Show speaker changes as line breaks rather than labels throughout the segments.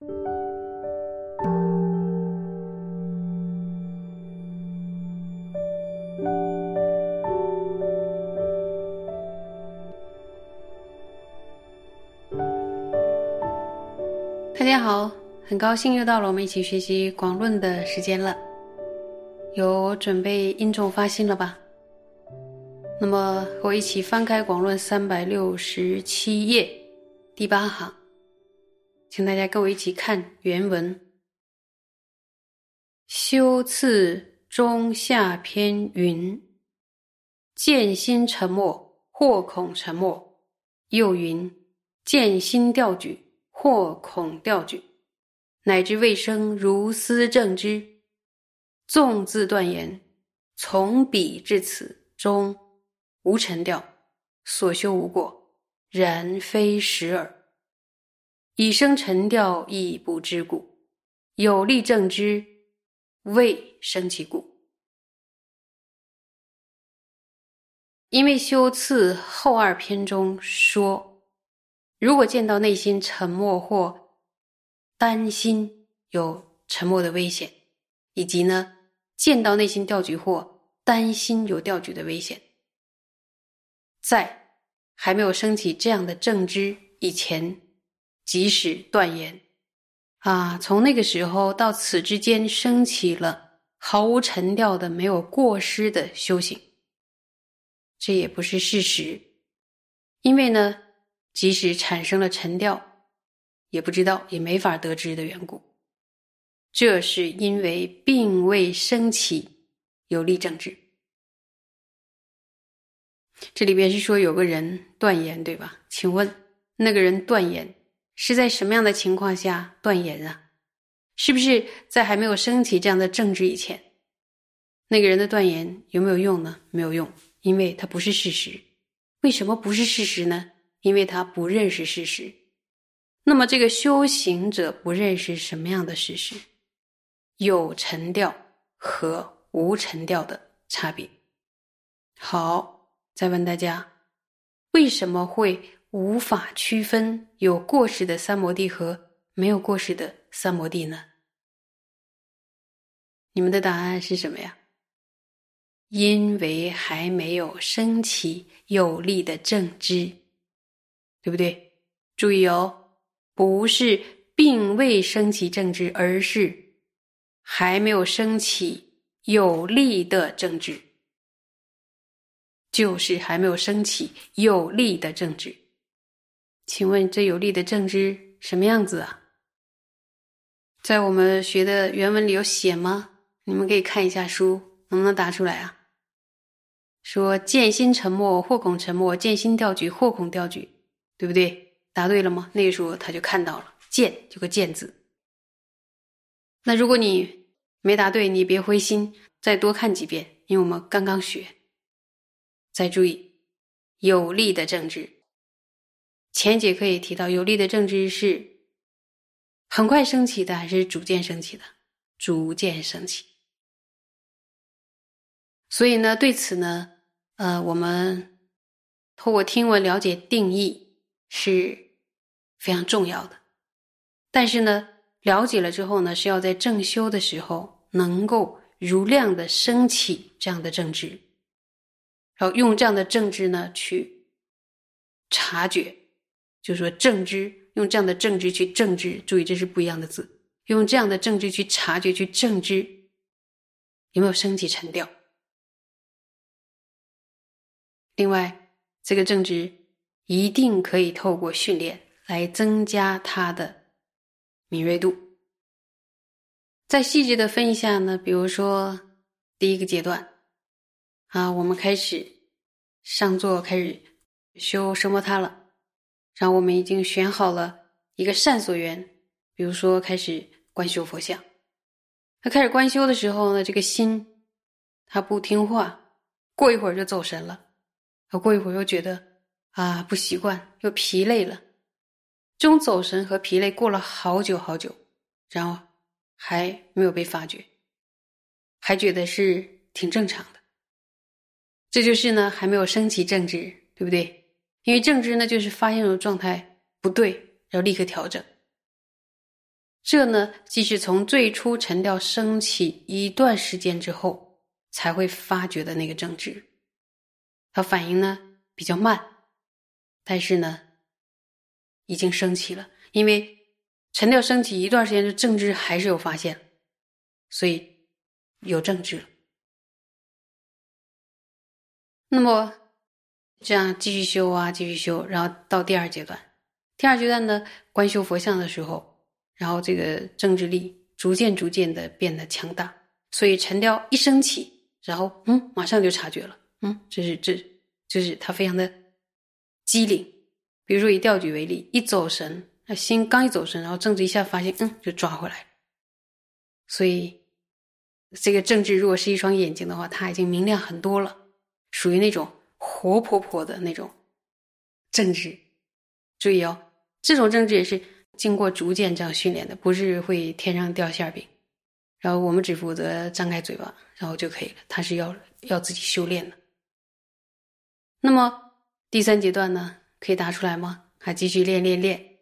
大家好，很高兴又到了我们一起学习广论的时间了。有准备音重发心了吧？那么和我一起翻开广论三百六十七页第八行，请大家跟我一起看原文。修次中下篇云：见心沉默，或恐沉默；又云：见心调举。或恐调举，乃至未生如斯正之，纵自断言，从彼至此中无尘调，所修无过，然非实耳。以生沉调亦不知故，有力正之，未生其故。因为修次后二篇中说。如果见到内心沉默或担心有沉默的危险，以及呢见到内心调举或担心有调举的危险，在还没有升起这样的正知以前，即使断言啊，从那个时候到此之间升起了毫无沉调的、没有过失的修行，这也不是事实，因为呢。即使产生了沉调，也不知道，也没法得知的缘故。这是因为并未升起有力政治。这里边是说有个人断言，对吧？请问那个人断言是在什么样的情况下断言啊？是不是在还没有升起这样的正知以前？那个人的断言有没有用呢？没有用，因为它不是事实。为什么不是事实呢？因为他不认识事实，那么这个修行者不认识什么样的事实？有沉调和无沉调的差别。好，再问大家，为什么会无法区分有过失的三摩地和没有过失的三摩地呢？你们的答案是什么呀？因为还没有升起有力的正知。对不对？注意哦，不是并未升起正知，而是还没有升起有力的正知，就是还没有升起有力的正知。请问这有力的正知什么样子啊？在我们学的原文里有写吗？你们可以看一下书，能不能答出来啊？说见心沉默，或恐沉默；见心调举，或恐调举。对不对？答对了吗？那个时候他就看到了“见”这个“见”字。那如果你没答对，你别灰心，再多看几遍，因为我们刚刚学。再注意有力的政治。前节课也提到，有力的政治是很快升起的，还是逐渐升起的？逐渐升起。所以呢，对此呢，呃，我们通过听闻了解定义。是非常重要的，但是呢，了解了之后呢，是要在正修的时候能够如量的升起这样的正知，然后用这样的正知呢去察觉，就说正知用这样的正知去正知，注意这是不一样的字，用这样的正知去察觉去正知有没有升起沉调。另外，这个正知。一定可以透过训练来增加他的敏锐度。再细致的分一下呢，比如说第一个阶段啊，我们开始上座，开始修声波塔了，然后我们已经选好了一个善所缘，比如说开始观修佛像。他开始观修的时候呢，这个心他不听话，过一会儿就走神了，过一会儿又觉得。啊，不习惯又疲累了，这种走神和疲累过了好久好久，然后还没有被发觉，还觉得是挺正常的。这就是呢，还没有升起正知，对不对？因为正知呢，就是发现状态不对，要立刻调整。这呢，即是从最初沉调升起一段时间之后才会发觉的那个正知，它反应呢比较慢，但是呢已经升起了，因为沉调升起一段时间，的正知还是有发现，所以有正知了。那么这样继续修啊，继续修，然后到第二阶段，第二阶段呢，观修佛像的时候。然后这个政治力逐渐逐渐的变得强大，所以沉调一升起，然后嗯，马上就察觉了，嗯，这是这，就是他非常的机灵。比如说以调举为例，一走神，那心刚一走神，然后政治一下发现，嗯，就抓回来。所以这个政治如果是一双眼睛的话，它已经明亮很多了，属于那种活泼泼的那种政治。注意哦，这种政治也是。经过逐渐这样训练的，不是会天上掉馅饼，然后我们只负责张开嘴巴，然后就可以了。他是要要自己修炼的。那么第三阶段呢，可以答出来吗？还继续练练练。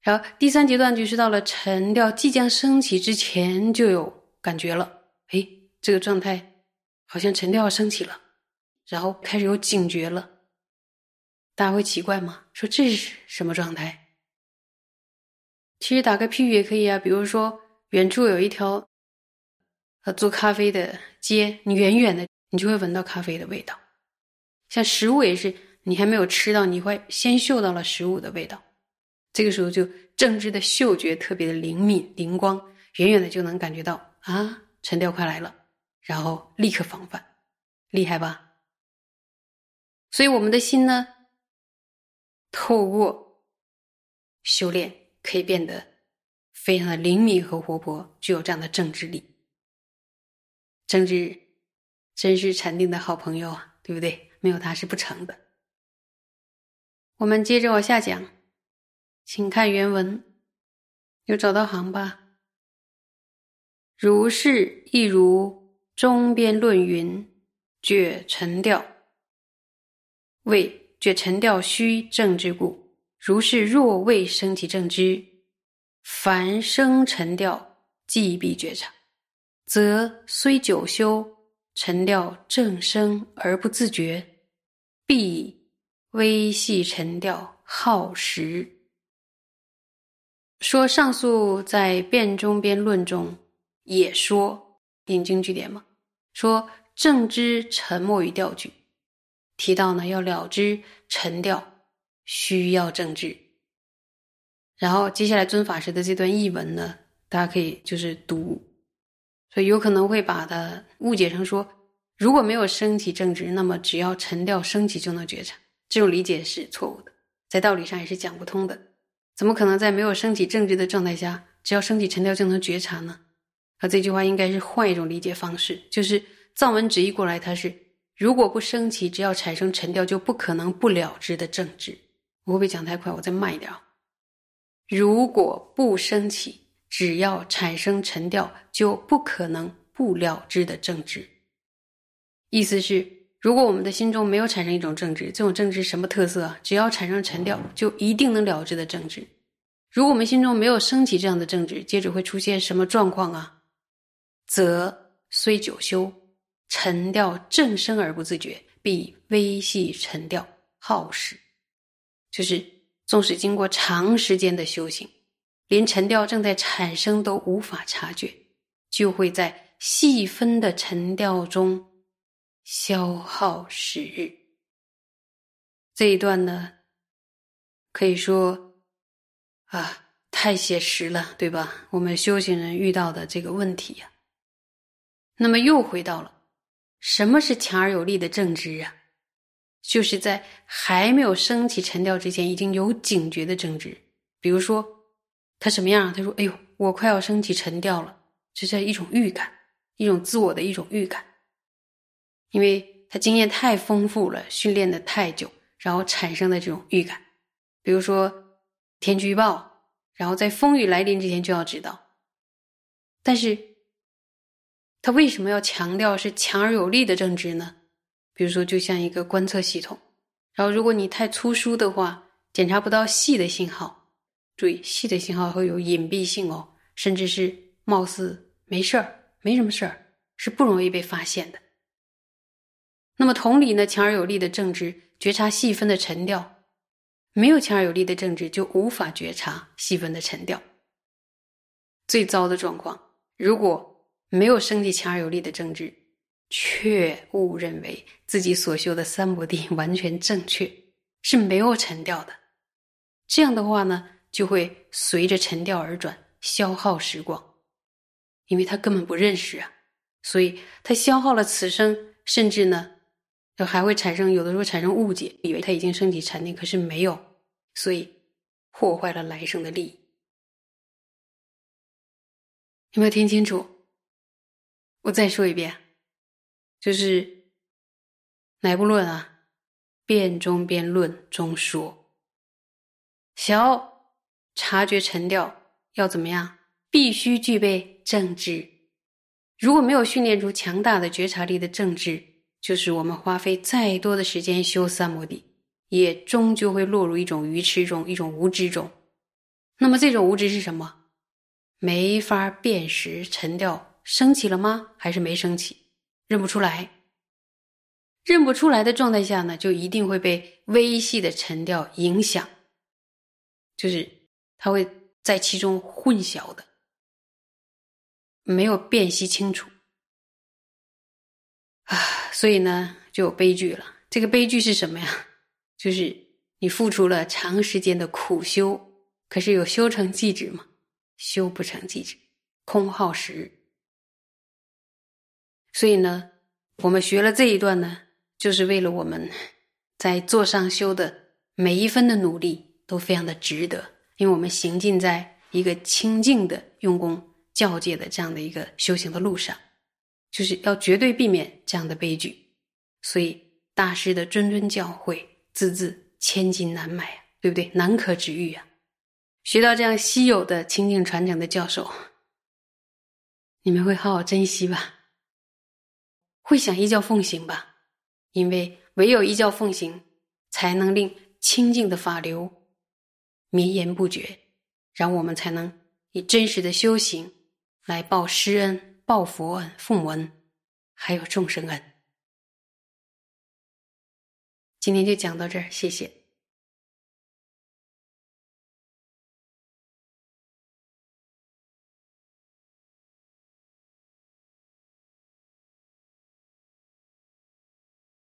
然后第三阶段就是到了沉调即将升起之前就有感觉了，哎，这个状态好像沉调要升起了，然后开始有警觉了。大家会奇怪吗？说这是什么状态？其实打个譬喻也可以啊，比如说远处有一条呃做咖啡的街，你远远的你就会闻到咖啡的味道。像食物也是，你还没有吃到，你会先嗅到了食物的味道。这个时候就正知的嗅觉特别的灵敏灵光，远远的就能感觉到啊，沉调快来了，然后立刻防范，厉害吧？所以我们的心呢，透过修炼。可以变得非常的灵敏和活泼，具有这样的政治力。政治真是禅定的好朋友啊，对不对？没有他是不成的。我们接着往下讲，请看原文，有找到行吧？如是亦如中边论云：觉沉调，为觉沉调虚正之故。如是若未升起正知，凡生沉调，即必觉察，则虽久修，沉调正生而不自觉，必微细沉调耗时。说上述在辩中边论中也说引经据典嘛，说正知沉默于调句，提到呢要了知沉掉。需要政治，然后接下来尊法师的这段译文呢，大家可以就是读，所以有可能会把它误解成说，如果没有升起正直，那么只要沉掉升起就能觉察，这种理解是错误的，在道理上也是讲不通的。怎么可能在没有升起正直的状态下，只要升起沉掉就能觉察呢？那这句话应该是换一种理解方式，就是藏文直译过来，它是如果不升起，只要产生沉掉，就不可能不了之的政治。我会不会讲太快？我再慢一点啊！如果不升起，只要产生沉调，就不可能不了之的政治。意思是，如果我们的心中没有产生一种政治，这种政治什么特色？只要产生沉调，就一定能了之的政治。如果我们心中没有升起这样的政治，接着会出现什么状况啊？则虽久修，沉调正生而不自觉，必微细沉调耗时。就是，纵使经过长时间的修行，连沉调正在产生都无法察觉，就会在细分的沉调中消耗时日。这一段呢，可以说啊，太写实了，对吧？我们修行人遇到的这个问题呀。那么又回到了，什么是强而有力的正知啊？就是在还没有升起沉调之前，已经有警觉的正知。比如说，他什么样？他说：“哎呦，我快要升起沉调了。”这是一种预感，一种自我的一种预感。因为他经验太丰富了，训练的太久，然后产生的这种预感。比如说天气预报，然后在风雨来临之前就要知道。但是，他为什么要强调是强而有力的正直呢？比如说，就像一个观测系统，然后如果你太粗疏的话，检查不到细的信号。注意，细的信号会有隐蔽性哦，甚至是貌似没事儿、没什么事儿，是不容易被发现的。那么同理呢，强而有力的正知觉察细分的沉掉，没有强而有力的正知就无法觉察细分的沉掉。最糟的状况，如果没有升起强而有力的正知，却误认为自己所修的三摩地 完全正确，是没有沉掉的。这样的话呢，就会随着沉掉而转，消耗时光，因为他根本不认识啊，所以他消耗了此生，甚至呢，还会产生有的时候产生误解，以为他已经升起禅定，可是没有，所以破坏了来生的利益。有没有听清楚？我再说一遍，就是哪部论啊？辩中辩论中说。想要察觉沉掉，要怎么样？必须具备正知。如果没有训练出强大的觉察力的正知，就是我们花费再多的时间修三摩地，也终究会落入一种愚痴中，一种无知中。那么这种无知是什么？没法辨识沉掉升起了吗？还是没升起？认不出来。认不出来的状态下呢，就一定会被微细的沉掉影响。就是他会在其中混淆的，没有辨析清楚啊，所以呢就有悲剧了。这个悲剧是什么呀？就是你付出了长时间的苦修，可是有修成寂止吗？修不成寂止，空耗时。所以呢，我们学了这一段呢，就是为了我们在座上修的每一分的努力。都非常的值得，因为我们行进在一个清净的用功教界的这样的一个修行的路上，就是要绝对避免这样的悲剧。所以大师的谆谆教诲，字字千金难买啊，对不对？难可止遇啊！学到这样稀有的清净传承的教授，你们会好好珍惜吧？会想依教奉行吧？因为唯有依教奉行，才能令清净的法流。绵延不绝，然后我们才能以真实的修行来报师恩、报佛恩、父母恩，还有众生恩。今天就讲到这儿，谢谢。